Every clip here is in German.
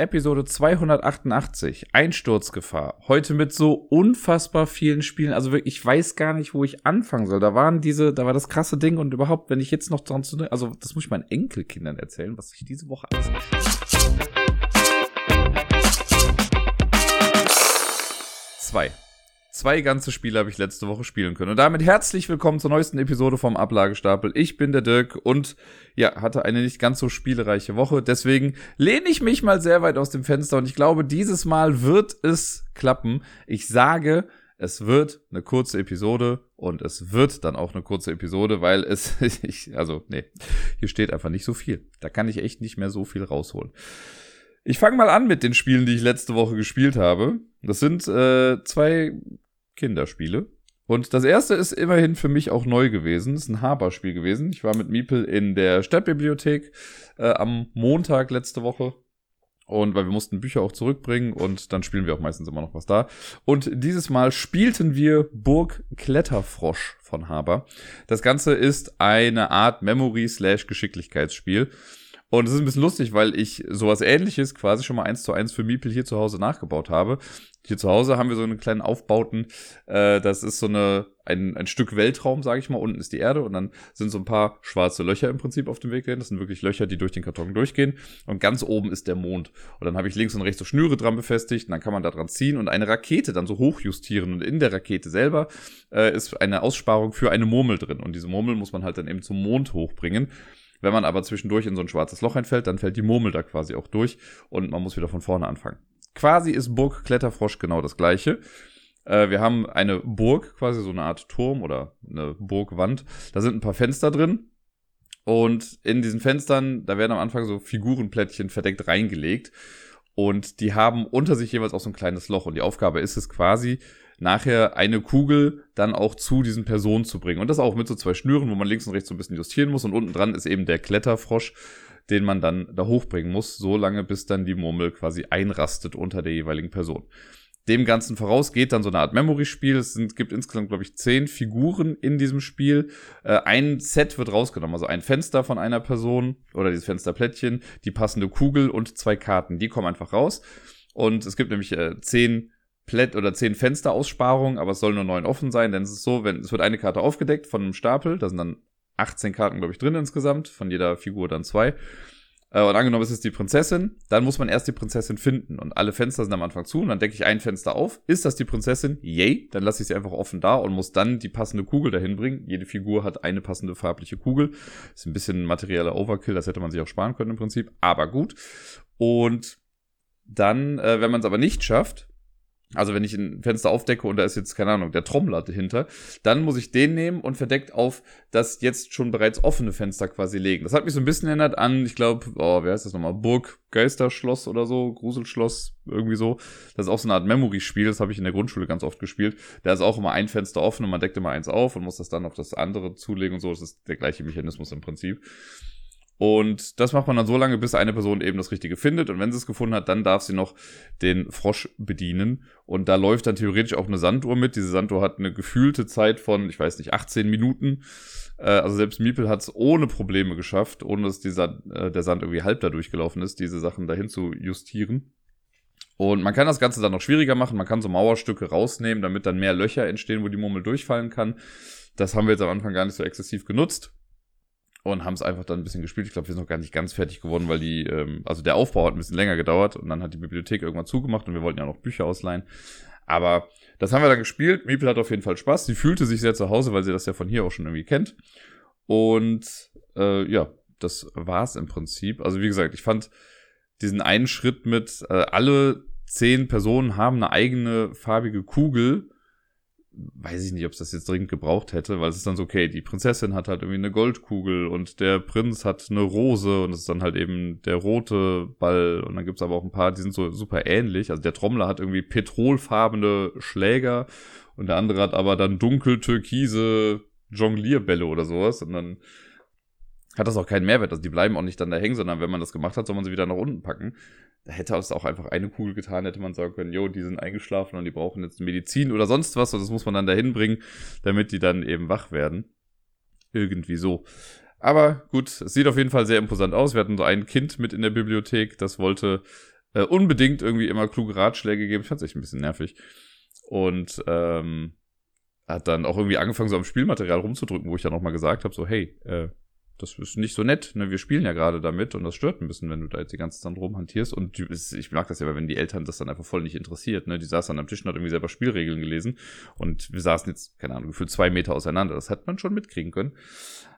Episode 288, Einsturzgefahr. Heute mit so unfassbar vielen Spielen. Also wirklich, ich weiß gar nicht, wo ich anfangen soll. Da waren diese, da war das krasse Ding und überhaupt, wenn ich jetzt noch dran zu, also das muss ich meinen Enkelkindern erzählen, was ich diese Woche alles Zwei. Zwei ganze Spiele habe ich letzte Woche spielen können. Und damit herzlich willkommen zur neuesten Episode vom Ablagestapel. Ich bin der Dirk und ja, hatte eine nicht ganz so spielereiche Woche. Deswegen lehne ich mich mal sehr weit aus dem Fenster und ich glaube, dieses Mal wird es klappen. Ich sage, es wird eine kurze Episode und es wird dann auch eine kurze Episode, weil es, ich, also, nee, hier steht einfach nicht so viel. Da kann ich echt nicht mehr so viel rausholen. Ich fange mal an mit den Spielen, die ich letzte Woche gespielt habe. Das sind äh, zwei Kinderspiele. Und das erste ist immerhin für mich auch neu gewesen. Das ist ein Haber-Spiel gewesen. Ich war mit Miepel in der Stadtbibliothek äh, am Montag letzte Woche. Und weil wir mussten Bücher auch zurückbringen und dann spielen wir auch meistens immer noch was da. Und dieses Mal spielten wir Burg Kletterfrosch von Haber. Das Ganze ist eine Art Memory-Geschicklichkeitsspiel. Und es ist ein bisschen lustig, weil ich sowas ähnliches quasi schon mal eins zu eins für Miepel hier zu Hause nachgebaut habe. Hier zu Hause haben wir so einen kleinen Aufbauten. Äh, das ist so eine, ein, ein Stück Weltraum, sage ich mal. Unten ist die Erde und dann sind so ein paar schwarze Löcher im Prinzip auf dem Weg dahin. Das sind wirklich Löcher, die durch den Karton durchgehen. Und ganz oben ist der Mond. Und dann habe ich links und rechts so Schnüre dran befestigt. Und dann kann man da dran ziehen und eine Rakete dann so hochjustieren. Und in der Rakete selber äh, ist eine Aussparung für eine Murmel drin. Und diese Murmel muss man halt dann eben zum Mond hochbringen. Wenn man aber zwischendurch in so ein schwarzes Loch einfällt, dann fällt die Murmel da quasi auch durch und man muss wieder von vorne anfangen. Quasi ist Burg Kletterfrosch genau das gleiche. Äh, wir haben eine Burg, quasi so eine Art Turm oder eine Burgwand. Da sind ein paar Fenster drin. Und in diesen Fenstern, da werden am Anfang so Figurenplättchen verdeckt reingelegt. Und die haben unter sich jeweils auch so ein kleines Loch. Und die Aufgabe ist es quasi, nachher eine Kugel dann auch zu diesen Personen zu bringen. Und das auch mit so zwei Schnüren, wo man links und rechts so ein bisschen justieren muss. Und unten dran ist eben der Kletterfrosch, den man dann da hochbringen muss, so lange bis dann die Murmel quasi einrastet unter der jeweiligen Person. Dem Ganzen voraus geht dann so eine Art Memory-Spiel. Es sind, gibt insgesamt, glaube ich, zehn Figuren in diesem Spiel. Äh, ein Set wird rausgenommen, also ein Fenster von einer Person oder dieses Fensterplättchen, die passende Kugel und zwei Karten. Die kommen einfach raus. Und es gibt nämlich äh, zehn Plätt oder zehn Fensteraussparungen, aber es soll nur neun offen sein, denn es ist so, wenn es wird eine Karte aufgedeckt von einem Stapel, da sind dann 18 Karten, glaube ich, drin insgesamt, von jeder Figur dann zwei. Äh, und angenommen, es ist die Prinzessin, dann muss man erst die Prinzessin finden. Und alle Fenster sind am Anfang zu und dann decke ich ein Fenster auf. Ist das die Prinzessin? Yay. Dann lasse ich sie einfach offen da und muss dann die passende Kugel dahin bringen. Jede Figur hat eine passende farbliche Kugel. Ist ein bisschen materieller Overkill, das hätte man sich auch sparen können im Prinzip. Aber gut. Und dann, äh, wenn man es aber nicht schafft, also wenn ich ein Fenster aufdecke und da ist jetzt, keine Ahnung, der Trommler dahinter, dann muss ich den nehmen und verdeckt auf das jetzt schon bereits offene Fenster quasi legen. Das hat mich so ein bisschen erinnert an, ich glaube, oh, wer heißt das nochmal? Burg Geisterschloss oder so, Gruselschloss, irgendwie so. Das ist auch so eine Art Memory-Spiel, das habe ich in der Grundschule ganz oft gespielt. Da ist auch immer ein Fenster offen und man deckt immer eins auf und muss das dann auf das andere zulegen und so. Das ist der gleiche Mechanismus im Prinzip. Und das macht man dann so lange, bis eine Person eben das Richtige findet. Und wenn sie es gefunden hat, dann darf sie noch den Frosch bedienen. Und da läuft dann theoretisch auch eine Sanduhr mit. Diese Sanduhr hat eine gefühlte Zeit von, ich weiß nicht, 18 Minuten. Äh, also selbst Miepel hat es ohne Probleme geschafft, ohne dass dieser, äh, der Sand irgendwie halb da durchgelaufen ist, diese Sachen dahin zu justieren. Und man kann das Ganze dann noch schwieriger machen. Man kann so Mauerstücke rausnehmen, damit dann mehr Löcher entstehen, wo die Murmel durchfallen kann. Das haben wir jetzt am Anfang gar nicht so exzessiv genutzt und haben es einfach dann ein bisschen gespielt. Ich glaube, wir sind noch gar nicht ganz fertig geworden, weil die, ähm, also der Aufbau hat ein bisschen länger gedauert und dann hat die Bibliothek irgendwann zugemacht und wir wollten ja noch Bücher ausleihen. Aber das haben wir dann gespielt. Miepel hat auf jeden Fall Spaß. Sie fühlte sich sehr zu Hause, weil sie das ja von hier auch schon irgendwie kennt. Und äh, ja, das war's im Prinzip. Also wie gesagt, ich fand diesen einen Schritt mit äh, alle zehn Personen haben eine eigene farbige Kugel weiß ich nicht, ob es das jetzt dringend gebraucht hätte, weil es ist dann so, okay, die Prinzessin hat halt irgendwie eine Goldkugel und der Prinz hat eine Rose und es ist dann halt eben der rote Ball und dann gibt's aber auch ein paar, die sind so super ähnlich. Also der Trommler hat irgendwie petrolfarbene Schläger und der andere hat aber dann dunkel-türkise Jonglierbälle oder sowas und dann hat das auch keinen Mehrwert. Also die bleiben auch nicht dann da hängen, sondern wenn man das gemacht hat, soll man sie wieder nach unten packen. Da hätte es auch einfach eine Kugel getan, hätte man sagen können, jo, die sind eingeschlafen und die brauchen jetzt Medizin oder sonst was und das muss man dann dahin bringen, damit die dann eben wach werden. Irgendwie so. Aber gut, es sieht auf jeden Fall sehr imposant aus. Wir hatten so ein Kind mit in der Bibliothek, das wollte äh, unbedingt irgendwie immer kluge Ratschläge gegeben. Ich fand echt ein bisschen nervig. Und ähm, hat dann auch irgendwie angefangen, so am Spielmaterial rumzudrücken, wo ich dann auch mal gesagt habe, so, hey, äh, das ist nicht so nett, ne? Wir spielen ja gerade damit und das stört ein bisschen, wenn du da jetzt die ganze Zeit rumhantierst. Und ich mag das ja, wenn die Eltern das dann einfach voll nicht interessiert, ne? Die saßen dann am Tisch und hat irgendwie selber Spielregeln gelesen und wir saßen jetzt, keine Ahnung, gefühlt zwei Meter auseinander. Das hat man schon mitkriegen können.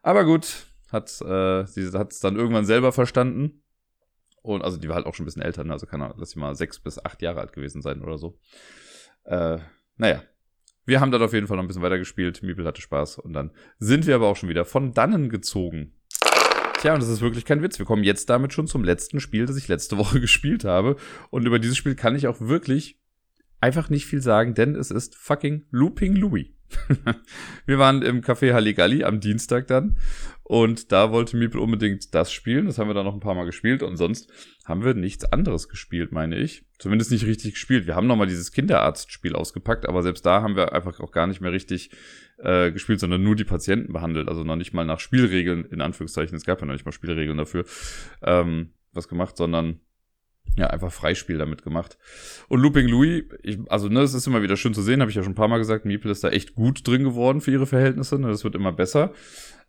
Aber gut, hat äh, sie hat es dann irgendwann selber verstanden. Und also die war halt auch schon ein bisschen älter, ne? also kann lass sie mal sechs bis acht Jahre alt gewesen sein oder so. Äh, naja, wir haben dann auf jeden Fall noch ein bisschen weiter gespielt. Miebel hatte Spaß. Und dann sind wir aber auch schon wieder von dannen gezogen. Tja, und das ist wirklich kein Witz. Wir kommen jetzt damit schon zum letzten Spiel, das ich letzte Woche gespielt habe. Und über dieses Spiel kann ich auch wirklich einfach nicht viel sagen, denn es ist fucking Looping Louis. wir waren im Café Halligalli am Dienstag dann und da wollte Miepel unbedingt das spielen. Das haben wir dann noch ein paar Mal gespielt und sonst haben wir nichts anderes gespielt, meine ich. Zumindest nicht richtig gespielt. Wir haben nochmal dieses Kinderarztspiel ausgepackt, aber selbst da haben wir einfach auch gar nicht mehr richtig äh, gespielt, sondern nur die Patienten behandelt. Also noch nicht mal nach Spielregeln, in Anführungszeichen. Es gab ja noch nicht mal Spielregeln dafür, ähm, was gemacht, sondern ja, einfach Freispiel damit gemacht. Und Looping Louis, ich, also ne, es ist immer wieder schön zu sehen, habe ich ja schon ein paar Mal gesagt, Miepel ist da echt gut drin geworden für ihre Verhältnisse, ne, das wird immer besser.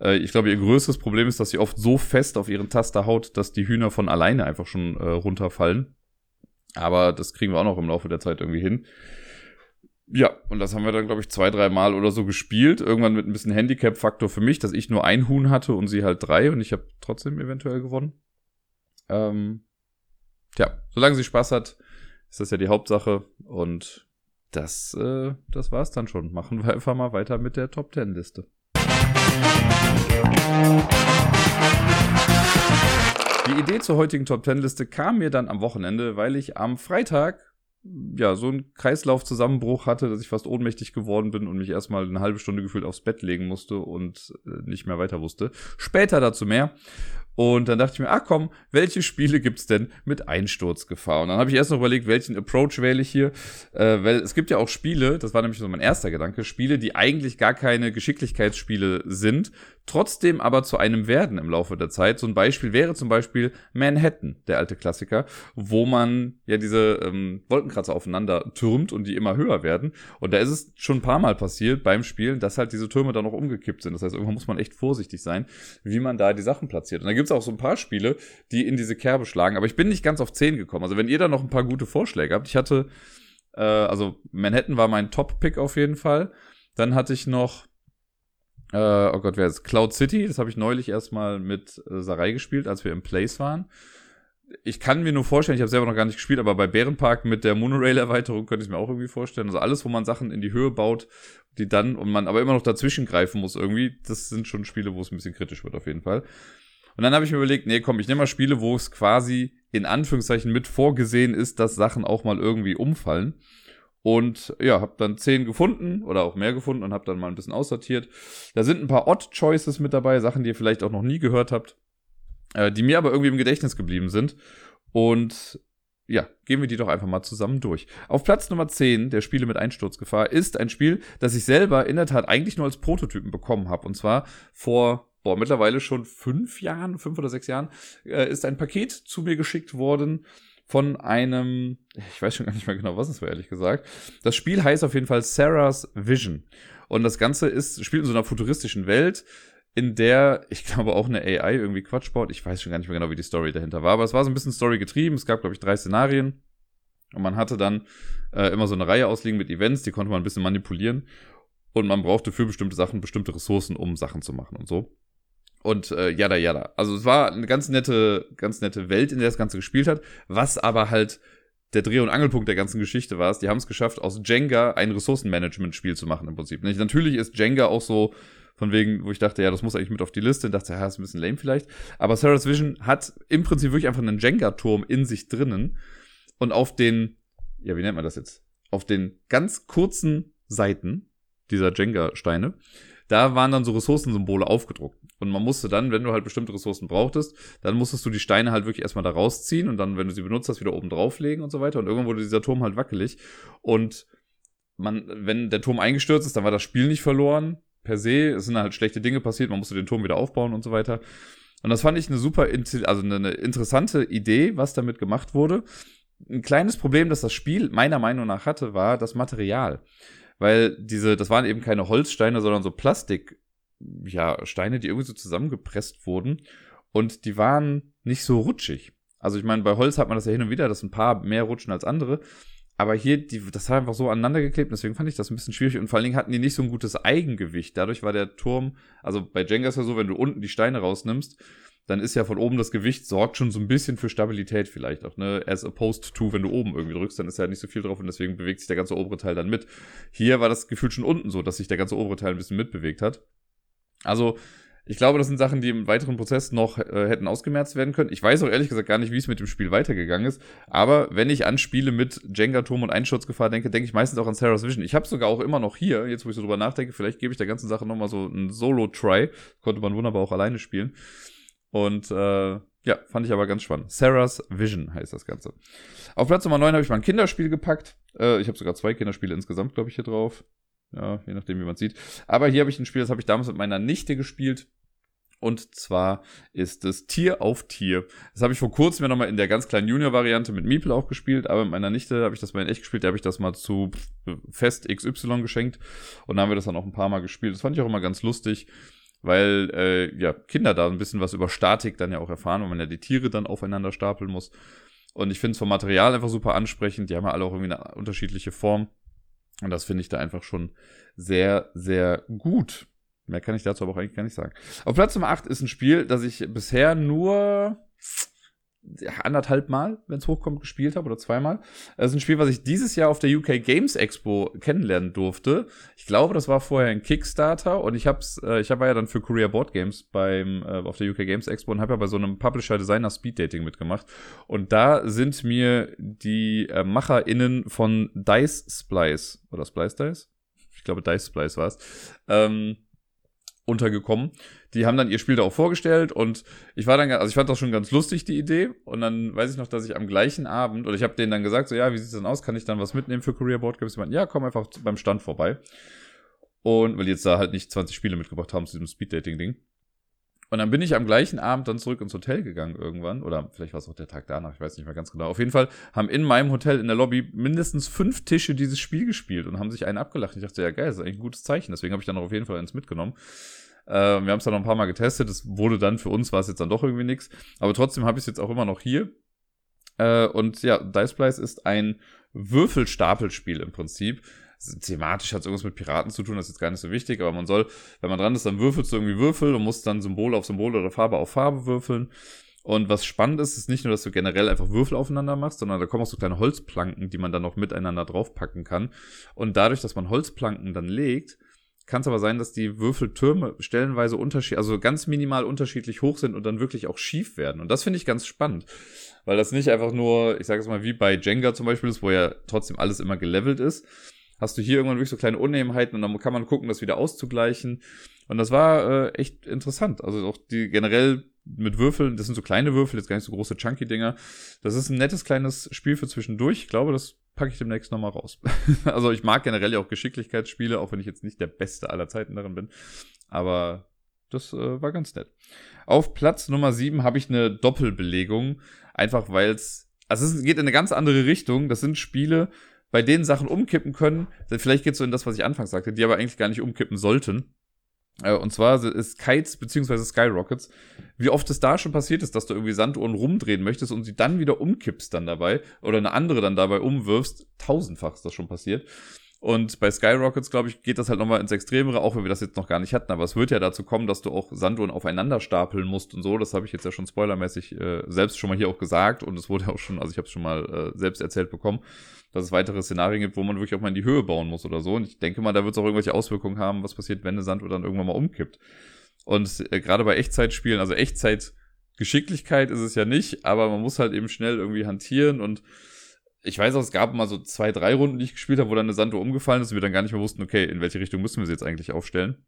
Äh, ich glaube, ihr größtes Problem ist, dass sie oft so fest auf ihren Taster haut, dass die Hühner von alleine einfach schon äh, runterfallen. Aber das kriegen wir auch noch im Laufe der Zeit irgendwie hin. Ja, und das haben wir dann, glaube ich, zwei, drei Mal oder so gespielt. Irgendwann mit ein bisschen Handicap-Faktor für mich, dass ich nur ein Huhn hatte und sie halt drei und ich habe trotzdem eventuell gewonnen. Ähm, tja, solange sie Spaß hat, ist das ja die Hauptsache. Und das, äh, das war's dann schon. Machen wir einfach mal weiter mit der Top Ten Liste. Die Idee zur heutigen Top Ten Liste kam mir dann am Wochenende, weil ich am Freitag ja, so einen Kreislaufzusammenbruch hatte, dass ich fast ohnmächtig geworden bin und mich erstmal eine halbe Stunde gefühlt aufs Bett legen musste und äh, nicht mehr weiter wusste. Später dazu mehr. Und dann dachte ich mir, ach komm, welche Spiele gibt's denn mit Einsturzgefahr? Und dann habe ich erst noch überlegt, welchen Approach wähle ich hier. Äh, weil es gibt ja auch Spiele, das war nämlich so mein erster Gedanke, Spiele, die eigentlich gar keine Geschicklichkeitsspiele sind, trotzdem aber zu einem werden im Laufe der Zeit. So ein Beispiel wäre zum Beispiel Manhattan, der alte Klassiker, wo man ja diese ähm, Wolkenkratzer aufeinander türmt und die immer höher werden. Und da ist es schon ein paar Mal passiert beim Spielen, dass halt diese Türme dann noch umgekippt sind. Das heißt, irgendwann muss man echt vorsichtig sein, wie man da die Sachen platziert. Gibt es auch so ein paar Spiele, die in diese Kerbe schlagen. Aber ich bin nicht ganz auf 10 gekommen. Also wenn ihr da noch ein paar gute Vorschläge habt, ich hatte, äh, also Manhattan war mein Top-Pick auf jeden Fall. Dann hatte ich noch äh, oh Gott, wer ist Cloud City? Das habe ich neulich erstmal mit äh, Sarai gespielt, als wir im Place waren. Ich kann mir nur vorstellen, ich habe selber noch gar nicht gespielt, aber bei Bärenpark mit der Monorail-Erweiterung könnte ich mir auch irgendwie vorstellen. Also alles, wo man Sachen in die Höhe baut, die dann und man aber immer noch dazwischen greifen muss irgendwie, das sind schon Spiele, wo es ein bisschen kritisch wird auf jeden Fall. Und dann habe ich mir überlegt, nee, komm, ich nehme mal Spiele, wo es quasi in Anführungszeichen mit vorgesehen ist, dass Sachen auch mal irgendwie umfallen. Und ja, habe dann zehn gefunden oder auch mehr gefunden und habe dann mal ein bisschen aussortiert. Da sind ein paar Odd Choices mit dabei, Sachen, die ihr vielleicht auch noch nie gehört habt, äh, die mir aber irgendwie im Gedächtnis geblieben sind. Und ja, gehen wir die doch einfach mal zusammen durch. Auf Platz Nummer 10 der Spiele mit Einsturzgefahr ist ein Spiel, das ich selber in der Tat eigentlich nur als Prototypen bekommen habe. Und zwar vor, boah, mittlerweile schon fünf Jahren, fünf oder sechs Jahren, äh, ist ein Paket zu mir geschickt worden von einem, ich weiß schon gar nicht mehr genau, was es war, ehrlich gesagt. Das Spiel heißt auf jeden Fall Sarah's Vision. Und das Ganze ist, spielt in so einer futuristischen Welt, in der, ich glaube, auch eine AI irgendwie Quatsch baut. Ich weiß schon gar nicht mehr genau, wie die Story dahinter war, aber es war so ein bisschen Story getrieben. Es gab, glaube ich, drei Szenarien. Und man hatte dann äh, immer so eine Reihe ausliegen mit Events, die konnte man ein bisschen manipulieren. Und man brauchte für bestimmte Sachen bestimmte Ressourcen, um Sachen zu machen und so und äh, jada jada. Also es war eine ganz nette, ganz nette Welt, in der das Ganze gespielt hat, was aber halt der Dreh- und Angelpunkt der ganzen Geschichte war, ist, die haben es geschafft, aus Jenga ein Ressourcenmanagement-Spiel zu machen im Prinzip. Natürlich ist Jenga auch so von wegen, wo ich dachte, ja, das muss eigentlich mit auf die Liste, und dachte, ja, ist ein bisschen lame vielleicht. Aber Sarah's Vision hat im Prinzip wirklich einfach einen Jenga-Turm in sich drinnen und auf den, ja, wie nennt man das jetzt? Auf den ganz kurzen Seiten dieser Jenga-Steine da waren dann so Ressourcensymbole aufgedruckt. Und man musste dann, wenn du halt bestimmte Ressourcen brauchtest, dann musstest du die Steine halt wirklich erstmal da rausziehen und dann, wenn du sie benutzt hast, wieder oben drauflegen und so weiter. Und irgendwann wurde dieser Turm halt wackelig. Und man, wenn der Turm eingestürzt ist, dann war das Spiel nicht verloren. Per se, es sind halt schlechte Dinge passiert, man musste den Turm wieder aufbauen und so weiter. Und das fand ich eine super, also eine interessante Idee, was damit gemacht wurde. ein kleines Problem, das das Spiel meiner Meinung nach hatte, war das Material. Weil diese, das waren eben keine Holzsteine, sondern so Plastik, ja, Steine, die irgendwie so zusammengepresst wurden. Und die waren nicht so rutschig. Also ich meine, bei Holz hat man das ja hin und wieder, dass ein paar mehr rutschen als andere. Aber hier, die, das war einfach so aneinander geklebt, deswegen fand ich das ein bisschen schwierig. Und vor allen Dingen hatten die nicht so ein gutes Eigengewicht. Dadurch war der Turm, also bei Jenga ist ja so, wenn du unten die Steine rausnimmst, dann ist ja von oben das Gewicht, sorgt schon so ein bisschen für Stabilität vielleicht auch, ne? As opposed to, wenn du oben irgendwie drückst, dann ist ja nicht so viel drauf und deswegen bewegt sich der ganze obere Teil dann mit. Hier war das Gefühl schon unten so, dass sich der ganze obere Teil ein bisschen mitbewegt hat. Also, ich glaube, das sind Sachen, die im weiteren Prozess noch äh, hätten ausgemerzt werden können. Ich weiß auch ehrlich gesagt gar nicht, wie es mit dem Spiel weitergegangen ist. Aber wenn ich an Spiele mit Jenga-Turm und Einschutzgefahr denke, denke ich meistens auch an Sarah's Vision. Ich habe sogar auch immer noch hier, jetzt wo ich so drüber nachdenke, vielleicht gebe ich der ganzen Sache nochmal so einen Solo-Try. Konnte man wunderbar auch alleine spielen. Und äh, ja, fand ich aber ganz spannend. Sarah's Vision heißt das Ganze. Auf Platz Nummer 9 habe ich mal ein Kinderspiel gepackt. Äh, ich habe sogar zwei Kinderspiele insgesamt, glaube ich, hier drauf. Ja, je nachdem, wie man sieht. Aber hier habe ich ein Spiel, das habe ich damals mit meiner Nichte gespielt. Und zwar ist es Tier auf Tier. Das habe ich vor kurzem ja nochmal in der ganz kleinen Junior-Variante mit Meeple auch gespielt, aber mit meiner Nichte habe ich das mal in echt gespielt. Da habe ich das mal zu Fest XY geschenkt und da haben wir das dann auch ein paar Mal gespielt. Das fand ich auch immer ganz lustig weil äh, ja Kinder da ein bisschen was über Statik dann ja auch erfahren, weil man ja die Tiere dann aufeinander stapeln muss. Und ich finde es vom Material einfach super ansprechend. Die haben ja alle auch irgendwie eine unterschiedliche Form. Und das finde ich da einfach schon sehr, sehr gut. Mehr kann ich dazu aber auch eigentlich gar nicht sagen. Auf Platz Nummer 8 ist ein Spiel, das ich bisher nur anderthalb Mal, wenn es hochkommt, gespielt habe oder zweimal. Das ist ein Spiel, was ich dieses Jahr auf der UK Games Expo kennenlernen durfte. Ich glaube, das war vorher ein Kickstarter und ich hab's, äh, ich war ja dann für Korea Board Games beim äh, auf der UK Games Expo und habe ja bei so einem Publisher Designer Speed Dating mitgemacht und da sind mir die äh, MacherInnen von Dice Splice oder Splice Dice, ich glaube Dice Splice war's, ähm, untergekommen. Die haben dann ihr Spiel da auch vorgestellt und ich war dann, also ich fand das schon ganz lustig, die Idee. Und dann weiß ich noch, dass ich am gleichen Abend, oder ich habe denen dann gesagt, so ja, wie sieht's denn aus? Kann ich dann was mitnehmen für Career Board Games? Die meinten, ja, komm einfach beim Stand vorbei. Und weil die jetzt da halt nicht 20 Spiele mitgebracht haben zu diesem Speed-Dating-Ding. Und dann bin ich am gleichen Abend dann zurück ins Hotel gegangen irgendwann. Oder vielleicht war es auch der Tag danach, ich weiß nicht mehr ganz genau. Auf jeden Fall haben in meinem Hotel in der Lobby mindestens fünf Tische dieses Spiel gespielt und haben sich einen abgelacht. Ich dachte, ja geil, das ist eigentlich ein gutes Zeichen. Deswegen habe ich dann auf jeden Fall eins mitgenommen. Äh, wir haben es dann noch ein paar Mal getestet. Es wurde dann für uns, war es jetzt dann doch irgendwie nichts. Aber trotzdem habe ich es jetzt auch immer noch hier. Äh, und ja, Dice Splice ist ein Würfelstapelspiel im Prinzip thematisch hat es irgendwas mit Piraten zu tun, das ist jetzt gar nicht so wichtig, aber man soll, wenn man dran ist, dann würfelst du irgendwie Würfel und musst dann Symbol auf Symbol oder Farbe auf Farbe würfeln. Und was spannend ist, ist nicht nur, dass du generell einfach Würfel aufeinander machst, sondern da kommen auch so kleine Holzplanken, die man dann noch miteinander draufpacken kann. Und dadurch, dass man Holzplanken dann legt, kann es aber sein, dass die Würfeltürme stellenweise unterschiedlich, also ganz minimal unterschiedlich hoch sind und dann wirklich auch schief werden. Und das finde ich ganz spannend, weil das nicht einfach nur, ich sage es mal, wie bei Jenga zum Beispiel ist, wo ja trotzdem alles immer gelevelt ist, hast du hier irgendwann wirklich so kleine Unebenheiten und dann kann man gucken, das wieder auszugleichen. Und das war äh, echt interessant. Also auch die generell mit Würfeln, das sind so kleine Würfel, jetzt gar nicht so große Chunky-Dinger. Das ist ein nettes kleines Spiel für zwischendurch. Ich glaube, das packe ich demnächst nochmal raus. also ich mag generell ja auch Geschicklichkeitsspiele, auch wenn ich jetzt nicht der Beste aller Zeiten darin bin. Aber das äh, war ganz nett. Auf Platz Nummer 7 habe ich eine Doppelbelegung. Einfach weil es, also es geht in eine ganz andere Richtung. Das sind Spiele, bei denen Sachen umkippen können. Vielleicht geht es so in das, was ich anfangs sagte, die aber eigentlich gar nicht umkippen sollten. Äh, und zwar ist Kites bzw. Skyrockets. Wie oft es da schon passiert ist, dass du irgendwie Sanduhren rumdrehen möchtest und sie dann wieder umkippst dann dabei oder eine andere dann dabei umwirfst. Tausendfach ist das schon passiert. Und bei Skyrockets, glaube ich, geht das halt nochmal ins Extremere, auch wenn wir das jetzt noch gar nicht hatten. Aber es wird ja dazu kommen, dass du auch Sanduhren aufeinander stapeln musst und so. Das habe ich jetzt ja schon spoilermäßig äh, selbst schon mal hier auch gesagt. Und es wurde auch schon, also ich habe es schon mal äh, selbst erzählt bekommen, dass es weitere Szenarien gibt, wo man wirklich auch mal in die Höhe bauen muss oder so. Und ich denke mal, da wird es auch irgendwelche Auswirkungen haben, was passiert, wenn eine Sanduhr dann irgendwann mal umkippt. Und äh, gerade bei Echtzeitspielen, also Echtzeitgeschicklichkeit ist es ja nicht, aber man muss halt eben schnell irgendwie hantieren und ich weiß auch, es gab mal so zwei, drei Runden, die ich gespielt habe, wo dann eine Sanduhr umgefallen ist und wir dann gar nicht mehr wussten, okay, in welche Richtung müssen wir sie jetzt eigentlich aufstellen.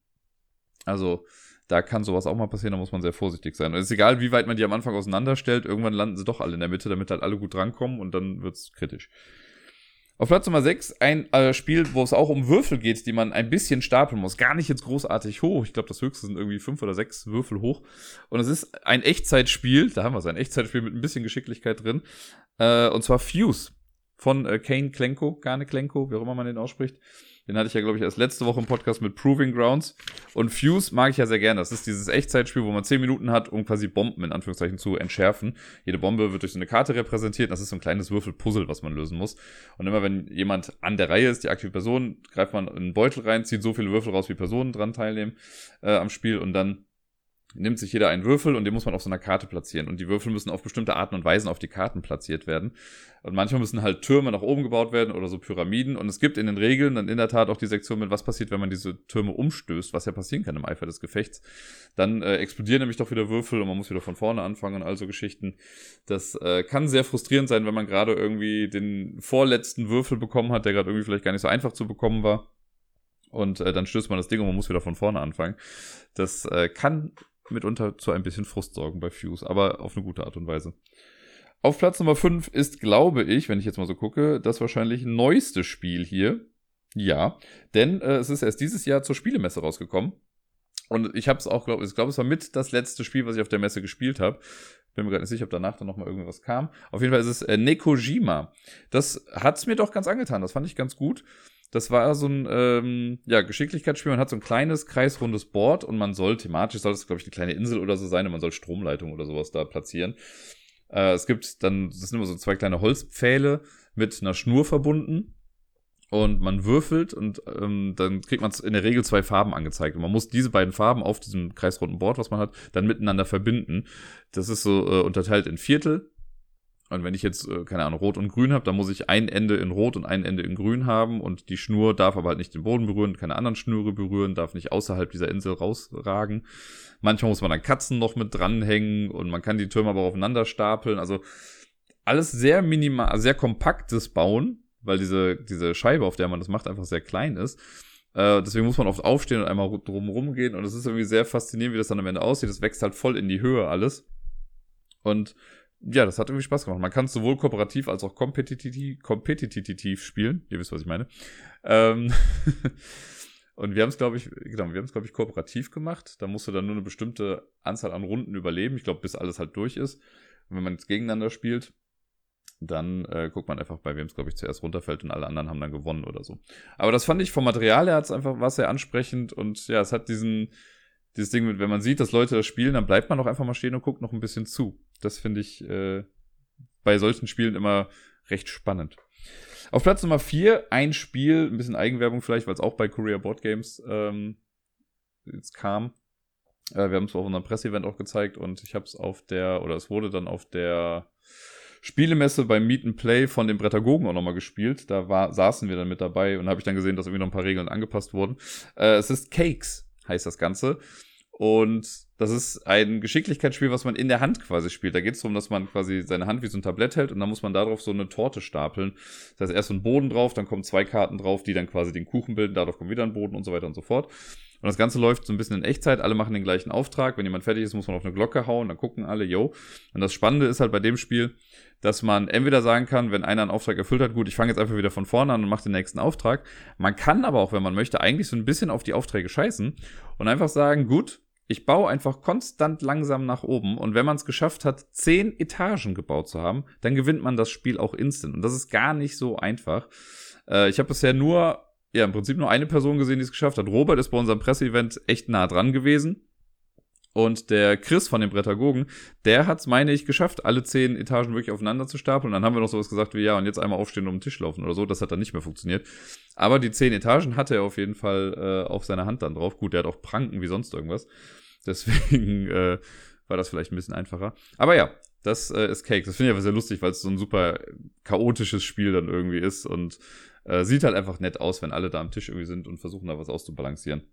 Also, da kann sowas auch mal passieren, da muss man sehr vorsichtig sein. Und es ist egal, wie weit man die am Anfang auseinanderstellt, irgendwann landen sie doch alle in der Mitte, damit halt alle gut drankommen und dann wird's kritisch. Auf Platz Nummer 6 ein äh, Spiel, wo es auch um Würfel geht, die man ein bisschen stapeln muss. Gar nicht jetzt großartig hoch. Ich glaube, das höchste sind irgendwie fünf oder sechs Würfel hoch. Und es ist ein Echtzeitspiel, da haben wir es, ein Echtzeitspiel mit ein bisschen Geschicklichkeit drin. Äh, und zwar Fuse von äh, Kane Klenko, Garne Klenko, wie auch immer man den ausspricht. Den hatte ich ja, glaube ich, erst letzte Woche im Podcast mit Proving Grounds. Und Fuse mag ich ja sehr gerne. Das ist dieses Echtzeitspiel, wo man 10 Minuten hat, um quasi Bomben in Anführungszeichen zu entschärfen. Jede Bombe wird durch so eine Karte repräsentiert. Das ist so ein kleines Würfelpuzzle, was man lösen muss. Und immer wenn jemand an der Reihe ist, die aktive Person, greift man in einen Beutel rein, zieht so viele Würfel raus, wie Personen dran teilnehmen äh, am Spiel und dann nimmt sich jeder einen Würfel und den muss man auf so einer Karte platzieren. Und die Würfel müssen auf bestimmte Arten und Weisen auf die Karten platziert werden. Und manchmal müssen halt Türme nach oben gebaut werden oder so Pyramiden. Und es gibt in den Regeln dann in der Tat auch die Sektion mit, was passiert, wenn man diese Türme umstößt, was ja passieren kann im Eifer des Gefechts. Dann äh, explodieren nämlich doch wieder Würfel und man muss wieder von vorne anfangen und all so Geschichten. Das äh, kann sehr frustrierend sein, wenn man gerade irgendwie den vorletzten Würfel bekommen hat, der gerade irgendwie vielleicht gar nicht so einfach zu bekommen war und äh, dann stößt man das Ding und man muss wieder von vorne anfangen. Das äh, kann mitunter zu ein bisschen Frust sorgen bei Fuse, aber auf eine gute Art und Weise. Auf Platz Nummer 5 ist, glaube ich, wenn ich jetzt mal so gucke, das wahrscheinlich neueste Spiel hier. Ja, denn äh, es ist erst dieses Jahr zur Spielemesse rausgekommen. Und ich habe es auch, glaube ich, glaube, es war mit das letzte Spiel, was ich auf der Messe gespielt habe. Bin mir gerade nicht sicher, ob danach dann nochmal irgendwas kam. Auf jeden Fall ist es äh, Nekojima. Das hat's mir doch ganz angetan. Das fand ich ganz gut. Das war so ein ähm, ja, Geschicklichkeitsspiel. Man hat so ein kleines, kreisrundes Board und man soll, thematisch soll das, glaube ich, eine kleine Insel oder so sein und man soll Stromleitungen oder sowas da platzieren. Äh, es gibt dann, das sind immer so zwei kleine Holzpfähle mit einer Schnur verbunden. Und man würfelt und ähm, dann kriegt man in der Regel zwei Farben angezeigt. Und man muss diese beiden Farben auf diesem kreisrunden Board, was man hat, dann miteinander verbinden. Das ist so äh, unterteilt in Viertel. Und wenn ich jetzt, äh, keine Ahnung, Rot und Grün habe, dann muss ich ein Ende in Rot und ein Ende in Grün haben und die Schnur darf aber halt nicht den Boden berühren, keine anderen Schnüre berühren, darf nicht außerhalb dieser Insel rausragen. Manchmal muss man dann Katzen noch mit dranhängen und man kann die Türme aber aufeinander stapeln. Also alles sehr minimal, sehr kompaktes Bauen, weil diese, diese Scheibe, auf der man das macht, einfach sehr klein ist. Äh, deswegen muss man oft aufstehen und einmal drumherum gehen und es ist irgendwie sehr faszinierend, wie das dann am Ende aussieht. Es wächst halt voll in die Höhe alles. Und ja, das hat irgendwie Spaß gemacht. Man kann sowohl kooperativ als auch kompetitiv, kompetitiv spielen. Ihr wisst, was ich meine. Ähm und wir haben es, glaube ich, genau, wir haben es, glaube ich, kooperativ gemacht. Da musst du dann nur eine bestimmte Anzahl an Runden überleben. Ich glaube, bis alles halt durch ist. Und wenn man jetzt gegeneinander spielt, dann äh, guckt man einfach, bei wem es, glaube ich, zuerst runterfällt und alle anderen haben dann gewonnen oder so. Aber das fand ich vom Material her hat's einfach, war sehr ansprechend und ja, es hat diesen, dieses Ding mit, wenn man sieht, dass Leute das spielen, dann bleibt man auch einfach mal stehen und guckt noch ein bisschen zu. Das finde ich äh, bei solchen Spielen immer recht spannend. Auf Platz Nummer 4 ein Spiel, ein bisschen Eigenwerbung vielleicht, weil es auch bei Korea Board Games ähm, jetzt kam. Äh, wir haben es auf unserem Presseevent auch gezeigt und ich habe es auf der, oder es wurde dann auf der Spielemesse beim Meet and Play von den Brettagogen auch nochmal gespielt. Da war, saßen wir dann mit dabei und habe ich dann gesehen, dass irgendwie noch ein paar Regeln angepasst wurden. Äh, es ist Cakes, heißt das Ganze. Und das ist ein Geschicklichkeitsspiel, was man in der Hand quasi spielt. Da geht es darum, dass man quasi seine Hand wie so ein Tablett hält und dann muss man darauf so eine Torte stapeln. Das heißt, erst so ein Boden drauf, dann kommen zwei Karten drauf, die dann quasi den Kuchen bilden, darauf kommt wieder ein Boden und so weiter und so fort. Und das Ganze läuft so ein bisschen in Echtzeit, alle machen den gleichen Auftrag. Wenn jemand fertig ist, muss man auf eine Glocke hauen, dann gucken alle, yo. Und das Spannende ist halt bei dem Spiel, dass man entweder sagen kann, wenn einer einen Auftrag erfüllt hat, gut, ich fange jetzt einfach wieder von vorne an und mache den nächsten Auftrag. Man kann aber auch, wenn man möchte, eigentlich so ein bisschen auf die Aufträge scheißen und einfach sagen, gut, ich baue einfach konstant langsam nach oben und wenn man es geschafft hat, zehn Etagen gebaut zu haben, dann gewinnt man das Spiel auch instant. Und das ist gar nicht so einfach. Äh, ich habe bisher nur, ja, im Prinzip nur eine Person gesehen, die es geschafft hat. Robert ist bei unserem Presseevent echt nah dran gewesen. Und der Chris von den Brettagogen, der hat es, meine ich, geschafft, alle zehn Etagen wirklich aufeinander zu stapeln. Und dann haben wir noch sowas gesagt wie, ja, und jetzt einmal aufstehen und um den Tisch laufen oder so. Das hat dann nicht mehr funktioniert. Aber die zehn Etagen hatte er auf jeden Fall äh, auf seiner Hand dann drauf. Gut, der hat auch Pranken wie sonst irgendwas. Deswegen äh, war das vielleicht ein bisschen einfacher. Aber ja, das äh, ist Cake. Das finde ich aber sehr lustig, weil es so ein super chaotisches Spiel dann irgendwie ist und äh, sieht halt einfach nett aus, wenn alle da am Tisch irgendwie sind und versuchen da was auszubalancieren.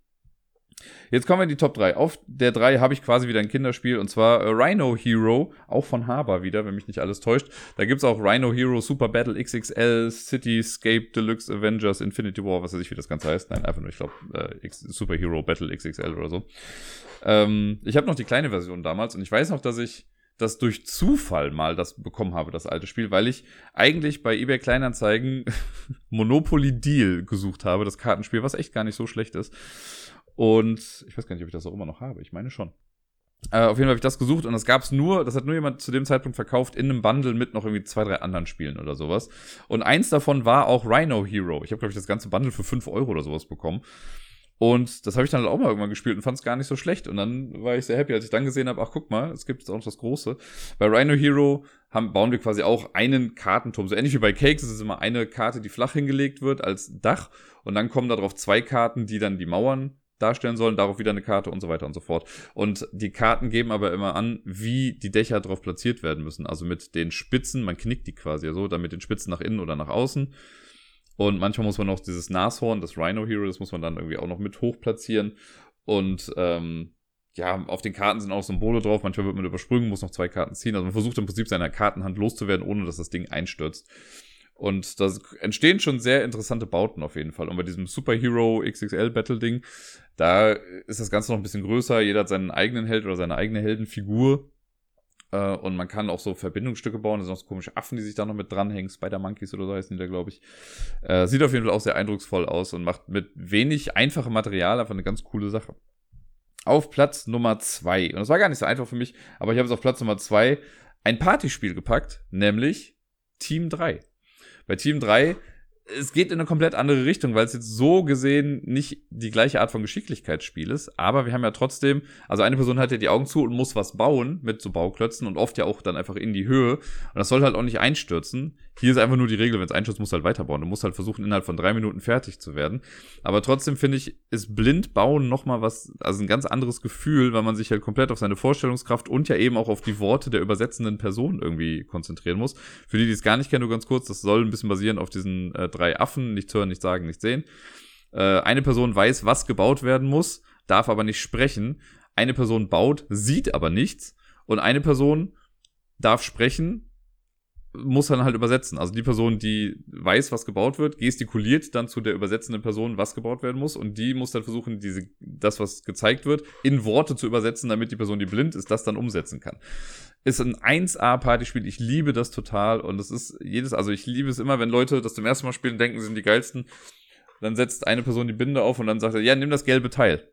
Jetzt kommen wir in die Top 3. Auf der 3 habe ich quasi wieder ein Kinderspiel und zwar äh, Rhino Hero, auch von Haber wieder, wenn mich nicht alles täuscht. Da gibt es auch Rhino Hero, Super Battle XXL, Cityscape Deluxe Avengers, Infinity War, was weiß ich, wie das Ganze heißt. Nein, einfach nur, ich glaube, äh, Super Hero Battle XXL oder so. Ähm, ich habe noch die kleine Version damals und ich weiß noch, dass ich das durch Zufall mal das bekommen habe, das alte Spiel, weil ich eigentlich bei eBay Kleinanzeigen Monopoly Deal gesucht habe, das Kartenspiel, was echt gar nicht so schlecht ist. Und ich weiß gar nicht, ob ich das auch immer noch habe. Ich meine schon. Äh, auf jeden Fall habe ich das gesucht und das gab es nur, das hat nur jemand zu dem Zeitpunkt verkauft in einem Bundle mit noch irgendwie zwei, drei anderen Spielen oder sowas. Und eins davon war auch Rhino Hero. Ich habe, glaube ich, das ganze Bundle für fünf Euro oder sowas bekommen. Und das habe ich dann auch mal irgendwann gespielt und fand es gar nicht so schlecht. Und dann war ich sehr happy, als ich dann gesehen habe, ach guck mal, es gibt jetzt auch noch das Große. Bei Rhino Hero haben, bauen wir quasi auch einen Kartenturm. So ähnlich wie bei Cakes ist es immer eine Karte, die flach hingelegt wird als Dach. Und dann kommen darauf zwei Karten, die dann die Mauern darstellen sollen, darauf wieder eine Karte und so weiter und so fort. Und die Karten geben aber immer an, wie die Dächer drauf platziert werden müssen. Also mit den Spitzen, man knickt die quasi so, dann mit den Spitzen nach innen oder nach außen. Und manchmal muss man noch dieses Nashorn, das Rhino Hero, das muss man dann irgendwie auch noch mit hoch platzieren. Und ähm, ja, auf den Karten sind auch Symbole drauf. Manchmal wird man übersprungen, muss noch zwei Karten ziehen. Also man versucht im Prinzip seiner Kartenhand loszuwerden, ohne dass das Ding einstürzt. Und da entstehen schon sehr interessante Bauten auf jeden Fall. Und bei diesem Superhero XXL Battle Ding, da ist das Ganze noch ein bisschen größer. Jeder hat seinen eigenen Held oder seine eigene Heldenfigur. Äh, und man kann auch so Verbindungsstücke bauen. Da sind auch so komische Affen, die sich da noch mit dranhängen. Spider-Monkeys oder so heißen die da, glaube ich. Äh, sieht auf jeden Fall auch sehr eindrucksvoll aus und macht mit wenig einfachem Material einfach eine ganz coole Sache. Auf Platz Nummer zwei Und das war gar nicht so einfach für mich, aber ich habe es auf Platz Nummer zwei ein Partyspiel gepackt, nämlich Team 3. Bei Team 3 es geht in eine komplett andere Richtung, weil es jetzt so gesehen nicht die gleiche Art von Geschicklichkeitsspiel ist. Aber wir haben ja trotzdem, also eine Person hat ja die Augen zu und muss was bauen mit so Bauklötzen und oft ja auch dann einfach in die Höhe. Und das soll halt auch nicht einstürzen. Hier ist einfach nur die Regel, wenn es einstürzt, musst du halt weiterbauen. Du musst halt versuchen, innerhalb von drei Minuten fertig zu werden. Aber trotzdem finde ich, ist blind bauen nochmal was, also ein ganz anderes Gefühl, weil man sich halt komplett auf seine Vorstellungskraft und ja eben auch auf die Worte der übersetzenden Person irgendwie konzentrieren muss. Für die, die es gar nicht kennen, nur ganz kurz, das soll ein bisschen basieren auf diesen äh, drei Affen, nichts hören, nichts sagen, nichts sehen. Äh, eine Person weiß, was gebaut werden muss, darf aber nicht sprechen. Eine Person baut, sieht aber nichts. Und eine Person darf sprechen, muss dann halt übersetzen. Also die Person, die weiß, was gebaut wird, gestikuliert dann zu der übersetzenden Person, was gebaut werden muss. Und die muss dann versuchen, diese, das, was gezeigt wird, in Worte zu übersetzen, damit die Person, die blind ist, das dann umsetzen kann. Ist ein 1A-Partyspiel. Ich liebe das total. Und es ist jedes, also ich liebe es immer, wenn Leute das zum ersten Mal spielen, denken, sie sind die geilsten. Dann setzt eine Person die Binde auf und dann sagt er, ja, nimm das gelbe Teil.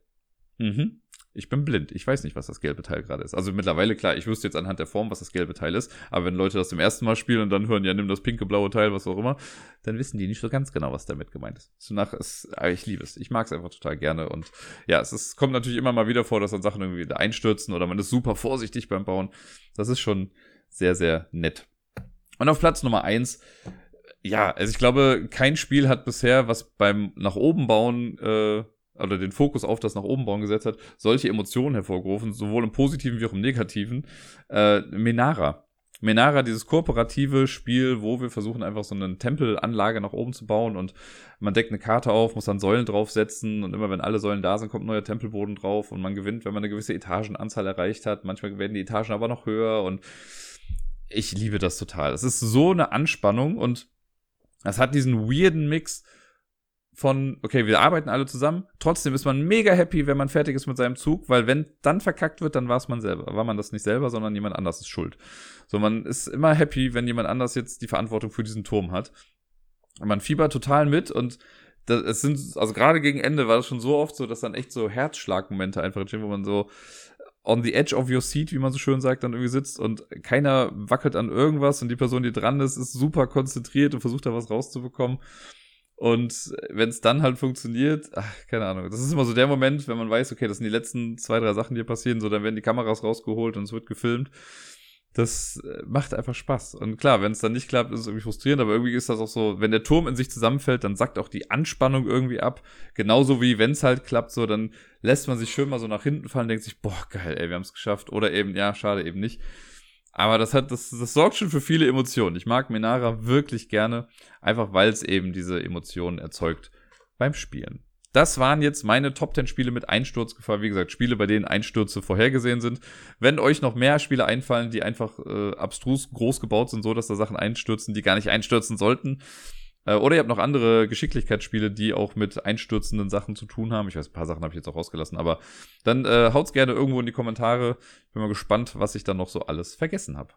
Mhm ich bin blind. Ich weiß nicht, was das gelbe Teil gerade ist. Also mittlerweile, klar, ich wüsste jetzt anhand der Form, was das gelbe Teil ist. Aber wenn Leute das zum ersten Mal spielen und dann hören, ja, nimm das pinke, blaue Teil, was auch immer, dann wissen die nicht so ganz genau, was damit gemeint ist. Zunach ist, ich liebe es. Ich mag es einfach total gerne. Und ja, es ist, kommt natürlich immer mal wieder vor, dass dann Sachen irgendwie einstürzen oder man ist super vorsichtig beim Bauen. Das ist schon sehr, sehr nett. Und auf Platz Nummer eins ja, also ich glaube, kein Spiel hat bisher, was beim nach oben bauen äh, oder den Fokus auf das nach oben bauen gesetzt hat, solche Emotionen hervorgerufen, sowohl im positiven wie auch im negativen. Äh, Menara. Menara, dieses kooperative Spiel, wo wir versuchen einfach so eine Tempelanlage nach oben zu bauen und man deckt eine Karte auf, muss dann Säulen draufsetzen und immer wenn alle Säulen da sind, kommt ein neuer Tempelboden drauf und man gewinnt, wenn man eine gewisse Etagenanzahl erreicht hat. Manchmal werden die Etagen aber noch höher und ich liebe das total. Es ist so eine Anspannung und es hat diesen weirden Mix von, okay, wir arbeiten alle zusammen. Trotzdem ist man mega happy, wenn man fertig ist mit seinem Zug, weil wenn dann verkackt wird, dann war es man selber. War man das nicht selber, sondern jemand anders ist schuld. So, man ist immer happy, wenn jemand anders jetzt die Verantwortung für diesen Turm hat. Man fiebert total mit und das, es sind, also gerade gegen Ende war das schon so oft so, dass dann echt so Herzschlagmomente einfach entstehen, wo man so on the edge of your seat, wie man so schön sagt, dann irgendwie sitzt und keiner wackelt an irgendwas und die Person, die dran ist, ist super konzentriert und versucht da was rauszubekommen. Und wenn es dann halt funktioniert, ach, keine Ahnung. Das ist immer so der Moment, wenn man weiß, okay, das sind die letzten zwei, drei Sachen, die hier passieren, so dann werden die Kameras rausgeholt und es wird gefilmt. Das äh, macht einfach Spaß. Und klar, wenn es dann nicht klappt, ist es irgendwie frustrierend, aber irgendwie ist das auch so, wenn der Turm in sich zusammenfällt, dann sackt auch die Anspannung irgendwie ab. Genauso wie wenn es halt klappt, so, dann lässt man sich schön mal so nach hinten fallen, denkt sich, boah, geil, ey, wir haben es geschafft. Oder eben, ja, schade, eben nicht. Aber das hat, das, das sorgt schon für viele Emotionen. Ich mag Menara wirklich gerne, einfach weil es eben diese Emotionen erzeugt beim Spielen. Das waren jetzt meine Top 10 Spiele mit Einsturzgefahr. Wie gesagt, Spiele, bei denen Einstürze vorhergesehen sind. Wenn euch noch mehr Spiele einfallen, die einfach äh, abstrus groß gebaut sind, so dass da Sachen einstürzen, die gar nicht einstürzen sollten, oder ihr habt noch andere Geschicklichkeitsspiele, die auch mit einstürzenden Sachen zu tun haben. Ich weiß, ein paar Sachen habe ich jetzt auch rausgelassen, aber dann äh, haut's gerne irgendwo in die Kommentare. Bin mal gespannt, was ich dann noch so alles vergessen habe.